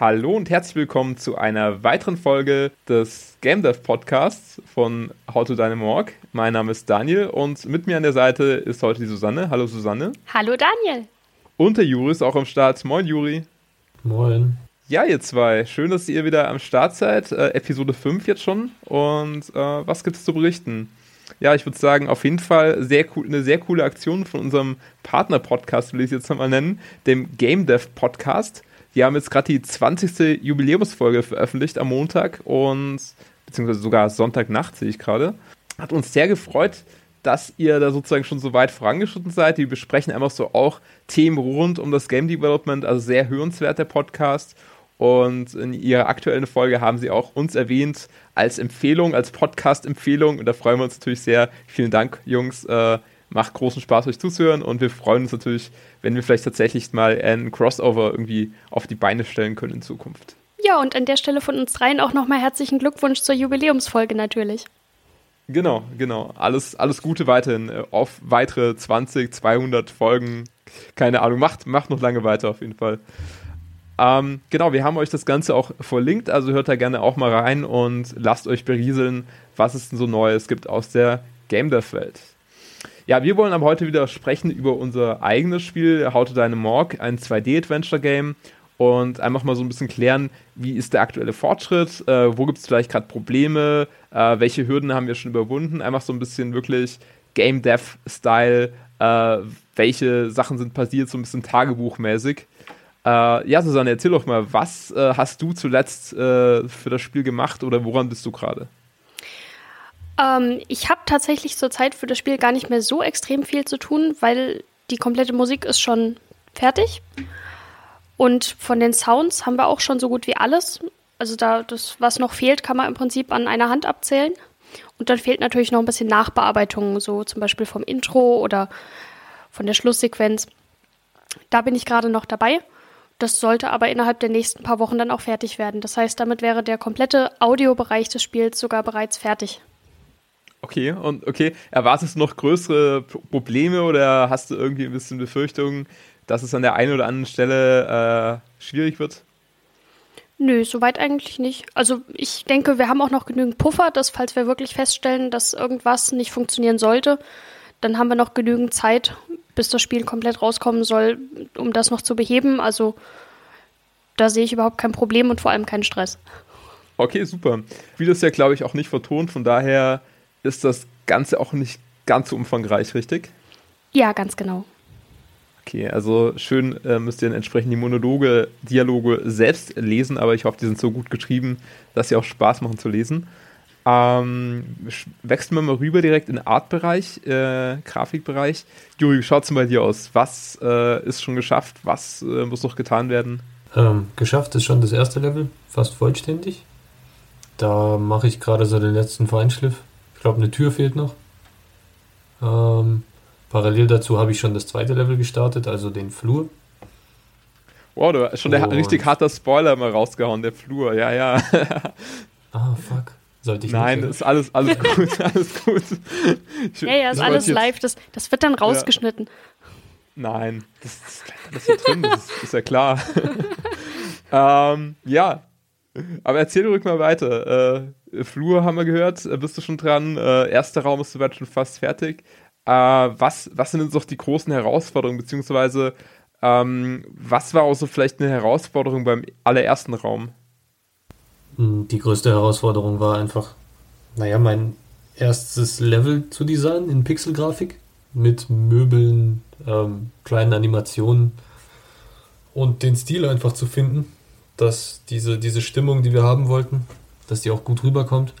Hallo und herzlich willkommen zu einer weiteren Folge des Game Dev Podcasts von How to Dynamorg. Mein Name ist Daniel und mit mir an der Seite ist heute die Susanne. Hallo Susanne. Hallo Daniel. Und der Juri ist auch am Start. Moin Juri. Moin. Ja, ihr zwei. Schön, dass ihr wieder am Start seid. Äh, Episode 5 jetzt schon. Und äh, was gibt es zu berichten? Ja, ich würde sagen, auf jeden Fall sehr cool, eine sehr coole Aktion von unserem Partner-Podcast, will ich es jetzt nochmal nennen, dem Game Dev Podcast. Die haben jetzt gerade die 20. Jubiläumsfolge veröffentlicht am Montag und beziehungsweise sogar Sonntagnacht sehe ich gerade. Hat uns sehr gefreut, dass ihr da sozusagen schon so weit vorangeschritten seid. Die besprechen einfach so auch Themen rund um das Game Development, also sehr hörenswert der Podcast. Und in ihrer aktuellen Folge haben sie auch uns erwähnt als Empfehlung, als Podcast-Empfehlung. Und da freuen wir uns natürlich sehr. Vielen Dank, Jungs. Äh, macht großen Spaß, euch zuzuhören. Und wir freuen uns natürlich, wenn wir vielleicht tatsächlich mal ein Crossover irgendwie auf die Beine stellen können in Zukunft. Ja, und an der Stelle von uns dreien auch nochmal herzlichen Glückwunsch zur Jubiläumsfolge natürlich. Genau, genau. Alles, alles Gute weiterhin äh, auf weitere 20, 200 Folgen. Keine Ahnung, macht, macht noch lange weiter auf jeden Fall. Ähm, genau, wir haben euch das Ganze auch verlinkt, also hört da gerne auch mal rein und lasst euch berieseln, was es denn so Neues gibt aus der Game Dev Welt. Ja, wir wollen aber heute wieder sprechen über unser eigenes Spiel, How to Deine Morg, ein 2D-Adventure-Game und einfach mal so ein bisschen klären, wie ist der aktuelle Fortschritt, äh, wo gibt es vielleicht gerade Probleme, äh, welche Hürden haben wir schon überwunden, einfach so ein bisschen wirklich Game Dev-Style, äh, welche Sachen sind passiert, so ein bisschen tagebuchmäßig. Äh, ja, Susanne, erzähl doch mal, was äh, hast du zuletzt äh, für das Spiel gemacht oder woran bist du gerade? Ähm, ich habe tatsächlich zurzeit für das Spiel gar nicht mehr so extrem viel zu tun, weil die komplette Musik ist schon fertig. Und von den Sounds haben wir auch schon so gut wie alles. Also da das, was noch fehlt, kann man im Prinzip an einer Hand abzählen. Und dann fehlt natürlich noch ein bisschen Nachbearbeitung, so zum Beispiel vom Intro oder von der Schlusssequenz. Da bin ich gerade noch dabei. Das sollte aber innerhalb der nächsten paar Wochen dann auch fertig werden. Das heißt, damit wäre der komplette Audiobereich des Spiels sogar bereits fertig. Okay, und okay, erwartest du noch größere Probleme oder hast du irgendwie ein bisschen Befürchtungen, dass es an der einen oder anderen Stelle äh, schwierig wird? Nö, soweit eigentlich nicht. Also ich denke, wir haben auch noch genügend Puffer, dass falls wir wirklich feststellen, dass irgendwas nicht funktionieren sollte, dann haben wir noch genügend Zeit, bis das Spiel komplett rauskommen soll, um das noch zu beheben. Also da sehe ich überhaupt kein Problem und vor allem keinen Stress. Okay, super. Wie das ja, glaube ich, auch nicht vertont, von daher ist das Ganze auch nicht ganz so umfangreich, richtig? Ja, ganz genau. Okay, also schön äh, müsst ihr entsprechend die Monologe, Dialoge selbst lesen, aber ich hoffe, die sind so gut geschrieben, dass sie auch Spaß machen zu lesen. Ähm, wechseln wir mal rüber direkt in den Artbereich, äh, Grafikbereich. Juri, wie schaut es bei dir aus? Was äh, ist schon geschafft? Was äh, muss noch getan werden? Ähm, geschafft ist schon das erste Level, fast vollständig. Da mache ich gerade so den letzten Feinschliff. Ich glaube, eine Tür fehlt noch. Ähm, parallel dazu habe ich schon das zweite Level gestartet, also den Flur. Wow, du hast schon der richtig harter Spoiler mal rausgehauen, der Flur, ja, ja. ah, fuck. Sollte ich Nein, nicht, ist alles, alles gut, alles gut. Ich, ja, ja, ist alles live, das, das wird dann rausgeschnitten. Ja. Nein, das, das bleibt alles so drin, das ist, ist ja klar. ähm, ja, aber erzähl ruhig mal weiter. Äh, Flur haben wir gehört, äh, bist du schon dran. Äh, erster Raum ist soweit schon fast fertig. Äh, was, was sind denn so die großen Herausforderungen, beziehungsweise ähm, was war auch so vielleicht eine Herausforderung beim allerersten Raum? Hm, die größte Herausforderung war einfach, naja, mein erstes Level zu designen in Pixelgrafik mit Möbeln, ähm, kleinen Animationen und den Stil einfach zu finden, dass diese, diese Stimmung, die wir haben wollten, dass die auch gut rüberkommt.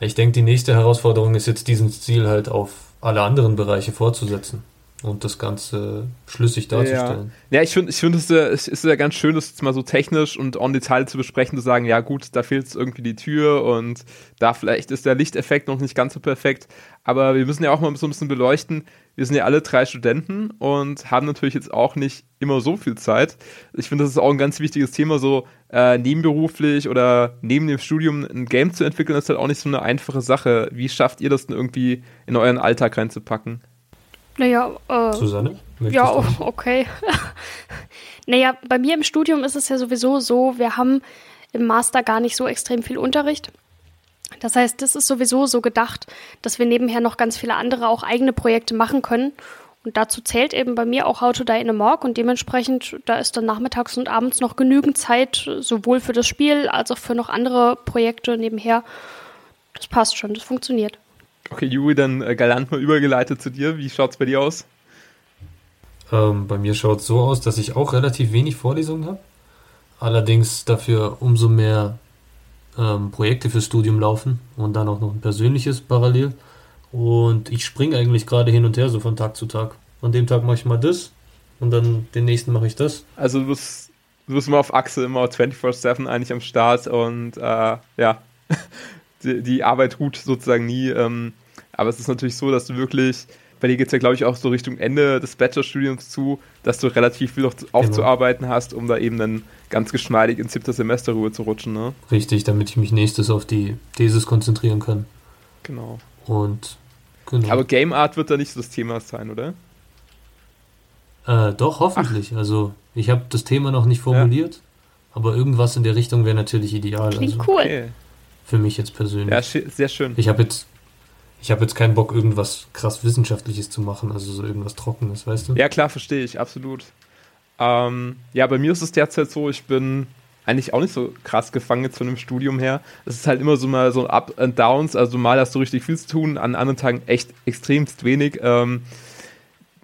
Ich denke, die nächste Herausforderung ist jetzt, diesen Stil halt auf alle anderen Bereiche fortzusetzen und das Ganze schlüssig darzustellen. Ja, ja ich finde, ich finde es, es ist ja ganz schön, das jetzt mal so technisch und on Detail zu besprechen, zu sagen, ja gut, da fehlt irgendwie die Tür und da vielleicht ist der Lichteffekt noch nicht ganz so perfekt, aber wir müssen ja auch mal so ein bisschen beleuchten, wir sind ja alle drei Studenten und haben natürlich jetzt auch nicht immer so viel Zeit. Ich finde, das ist auch ein ganz wichtiges Thema, so äh, nebenberuflich oder neben dem Studium ein Game zu entwickeln, ist halt auch nicht so eine einfache Sache. Wie schafft ihr das denn irgendwie in euren Alltag reinzupacken? Naja, äh, Susanne? Ja, okay. Naja, bei mir im Studium ist es ja sowieso so, wir haben im Master gar nicht so extrem viel Unterricht. Das heißt, das ist sowieso so gedacht, dass wir nebenher noch ganz viele andere auch eigene Projekte machen können. Und dazu zählt eben bei mir auch How to Die in a Morgue und dementsprechend, da ist dann nachmittags und abends noch genügend Zeit, sowohl für das Spiel als auch für noch andere Projekte nebenher. Das passt schon, das funktioniert. Okay, Juri, dann äh, galant mal übergeleitet zu dir. Wie schaut es bei dir aus? Ähm, bei mir schaut es so aus, dass ich auch relativ wenig Vorlesungen habe. Allerdings dafür umso mehr ähm, Projekte fürs Studium laufen und dann auch noch ein persönliches parallel. Und ich springe eigentlich gerade hin und her, so von Tag zu Tag. An dem Tag mache ich mal das und dann den nächsten mache ich das. Also du bist, du bist immer auf Achse, immer 24-7 eigentlich am Start und äh, ja, die, die, Arbeit ruht sozusagen nie. Ähm, aber es ist natürlich so, dass du wirklich, bei dir geht es ja glaube ich auch so Richtung Ende des Bachelorstudiums zu, dass du relativ viel noch aufzuarbeiten genau. hast, um da eben dann ganz geschmeidig ins siebte Semester rüber zu rutschen. Ne? Richtig, damit ich mich nächstes auf die Thesis konzentrieren kann. Genau. Und genau. Aber Game Art wird da nicht so das Thema sein, oder? Äh, doch, hoffentlich. Ach. Also ich habe das Thema noch nicht formuliert, ja. aber irgendwas in der Richtung wäre natürlich ideal. Klingt also, cool. Okay. Für mich jetzt persönlich. Ja, sehr schön. Ich habe jetzt ich habe jetzt keinen Bock, irgendwas krass Wissenschaftliches zu machen, also so irgendwas Trockenes, weißt du? Ja, klar, verstehe ich, absolut. Ähm, ja, bei mir ist es derzeit so, ich bin eigentlich auch nicht so krass gefangen jetzt von dem Studium her. Es ist halt immer so mal so Up and Downs, also mal hast du richtig viel zu tun, an anderen Tagen echt extremst wenig. Ähm,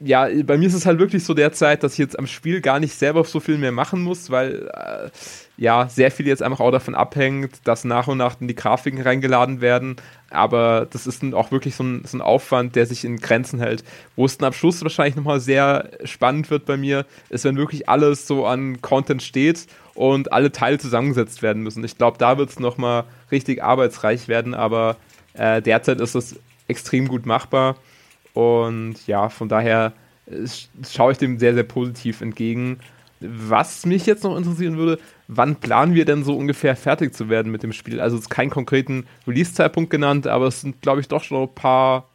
ja, bei mir ist es halt wirklich so derzeit, dass ich jetzt am Spiel gar nicht selber so viel mehr machen muss, weil äh, ja, sehr viel jetzt einfach auch davon abhängt, dass nach und nach die Grafiken reingeladen werden. Aber das ist dann auch wirklich so ein, so ein Aufwand, der sich in Grenzen hält. Wo es dann am Schluss wahrscheinlich nochmal sehr spannend wird bei mir, ist, wenn wirklich alles so an Content steht und alle Teile zusammengesetzt werden müssen. Ich glaube, da wird es nochmal richtig arbeitsreich werden, aber äh, derzeit ist es extrem gut machbar. Und ja, von daher schaue ich dem sehr, sehr positiv entgegen. Was mich jetzt noch interessieren würde, wann planen wir denn so ungefähr fertig zu werden mit dem Spiel? Also es ist kein konkreten Release-Zeitpunkt genannt, aber es sind, glaube ich, doch schon ein paar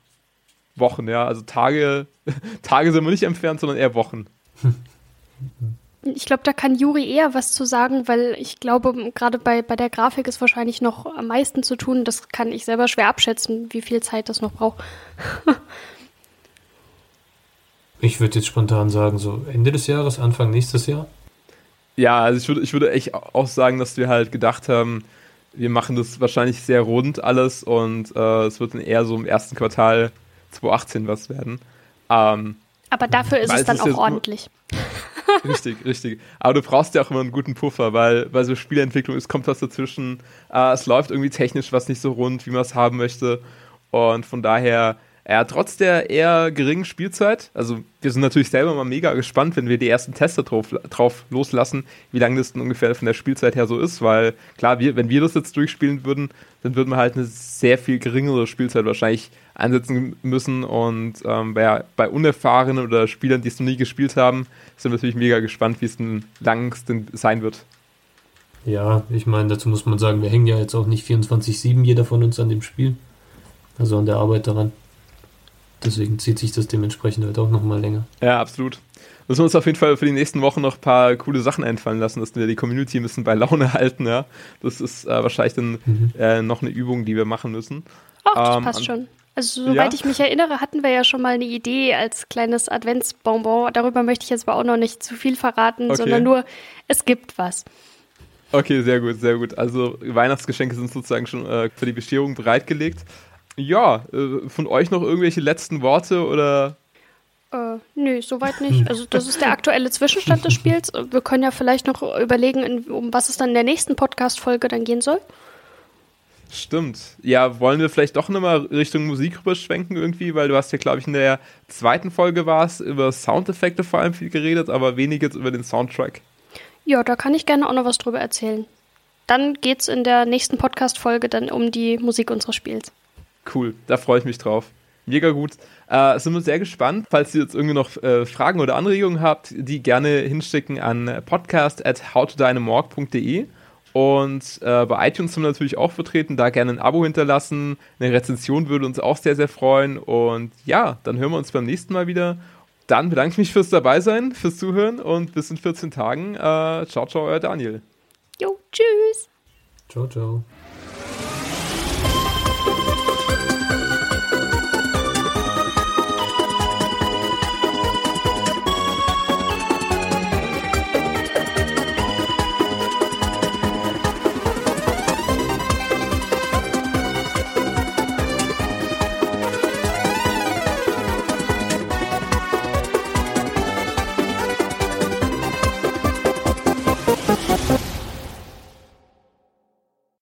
Wochen, ja. Also Tage, Tage sind wir nicht entfernt, sondern eher Wochen. Ich glaube, da kann Juri eher was zu sagen, weil ich glaube, gerade bei, bei der Grafik ist wahrscheinlich noch am meisten zu tun. Das kann ich selber schwer abschätzen, wie viel Zeit das noch braucht. ich würde jetzt spontan sagen, so Ende des Jahres, Anfang nächstes Jahr. Ja, also ich würde, ich würde echt auch sagen, dass wir halt gedacht haben, wir machen das wahrscheinlich sehr rund alles und äh, es wird dann eher so im ersten Quartal 2018 was werden. Ähm, Aber dafür ist es dann auch ordentlich. richtig, richtig. Aber du brauchst ja auch immer einen guten Puffer, weil bei so Spielentwicklung, es kommt was dazwischen, äh, es läuft irgendwie technisch was nicht so rund, wie man es haben möchte. Und von daher, ja, trotz der eher geringen Spielzeit, also wir sind natürlich selber mal mega gespannt, wenn wir die ersten Tester drauf, drauf loslassen, wie lange das denn ungefähr von der Spielzeit her so ist, weil klar, wir, wenn wir das jetzt durchspielen würden, dann würden wir halt eine sehr viel geringere Spielzeit wahrscheinlich einsetzen müssen und ähm, bei, bei Unerfahrenen oder Spielern, die es noch nie gespielt haben, sind wir natürlich mega gespannt, wie es denn lang sein wird. Ja, ich meine, dazu muss man sagen, wir hängen ja jetzt auch nicht 24-7 jeder von uns an dem Spiel, also an der Arbeit daran. Deswegen zieht sich das dementsprechend halt auch nochmal länger. Ja, absolut. Müssen wir uns auf jeden Fall für die nächsten Wochen noch ein paar coole Sachen einfallen lassen, dass wir die Community ein bisschen bei Laune halten. Ja? Das ist äh, wahrscheinlich dann mhm. äh, noch eine Übung, die wir machen müssen. Ach, das ähm, passt schon. Also soweit ja. ich mich erinnere, hatten wir ja schon mal eine Idee als kleines Adventsbonbon. Darüber möchte ich jetzt aber auch noch nicht zu viel verraten, okay. sondern nur, es gibt was. Okay, sehr gut, sehr gut. Also Weihnachtsgeschenke sind sozusagen schon äh, für die Bescherung bereitgelegt. Ja, äh, von euch noch irgendwelche letzten Worte oder? Äh, nö, soweit nicht. Also das ist der aktuelle Zwischenstand des Spiels. Wir können ja vielleicht noch überlegen, um was es dann in der nächsten Podcast-Folge dann gehen soll. Stimmt. Ja, wollen wir vielleicht doch nochmal Richtung Musik rüberschwenken irgendwie, weil du hast ja, glaube ich, in der zweiten Folge war es über Soundeffekte vor allem viel geredet, aber wenig jetzt über den Soundtrack. Ja, da kann ich gerne auch noch was drüber erzählen. Dann geht es in der nächsten Podcast-Folge dann um die Musik unseres Spiels. Cool, da freue ich mich drauf. Mega gut. Äh, sind wir sehr gespannt. Falls ihr jetzt irgendwie noch äh, Fragen oder Anregungen habt, die gerne hinschicken an podcast at howtodynamorg.de. Und äh, bei iTunes sind wir natürlich auch vertreten. Da gerne ein Abo hinterlassen. Eine Rezension würde uns auch sehr, sehr freuen. Und ja, dann hören wir uns beim nächsten Mal wieder. Dann bedanke ich mich fürs Dabeisein, fürs Zuhören und bis in 14 Tagen. Äh, ciao, ciao, euer Daniel. Jo, tschüss. Ciao, ciao.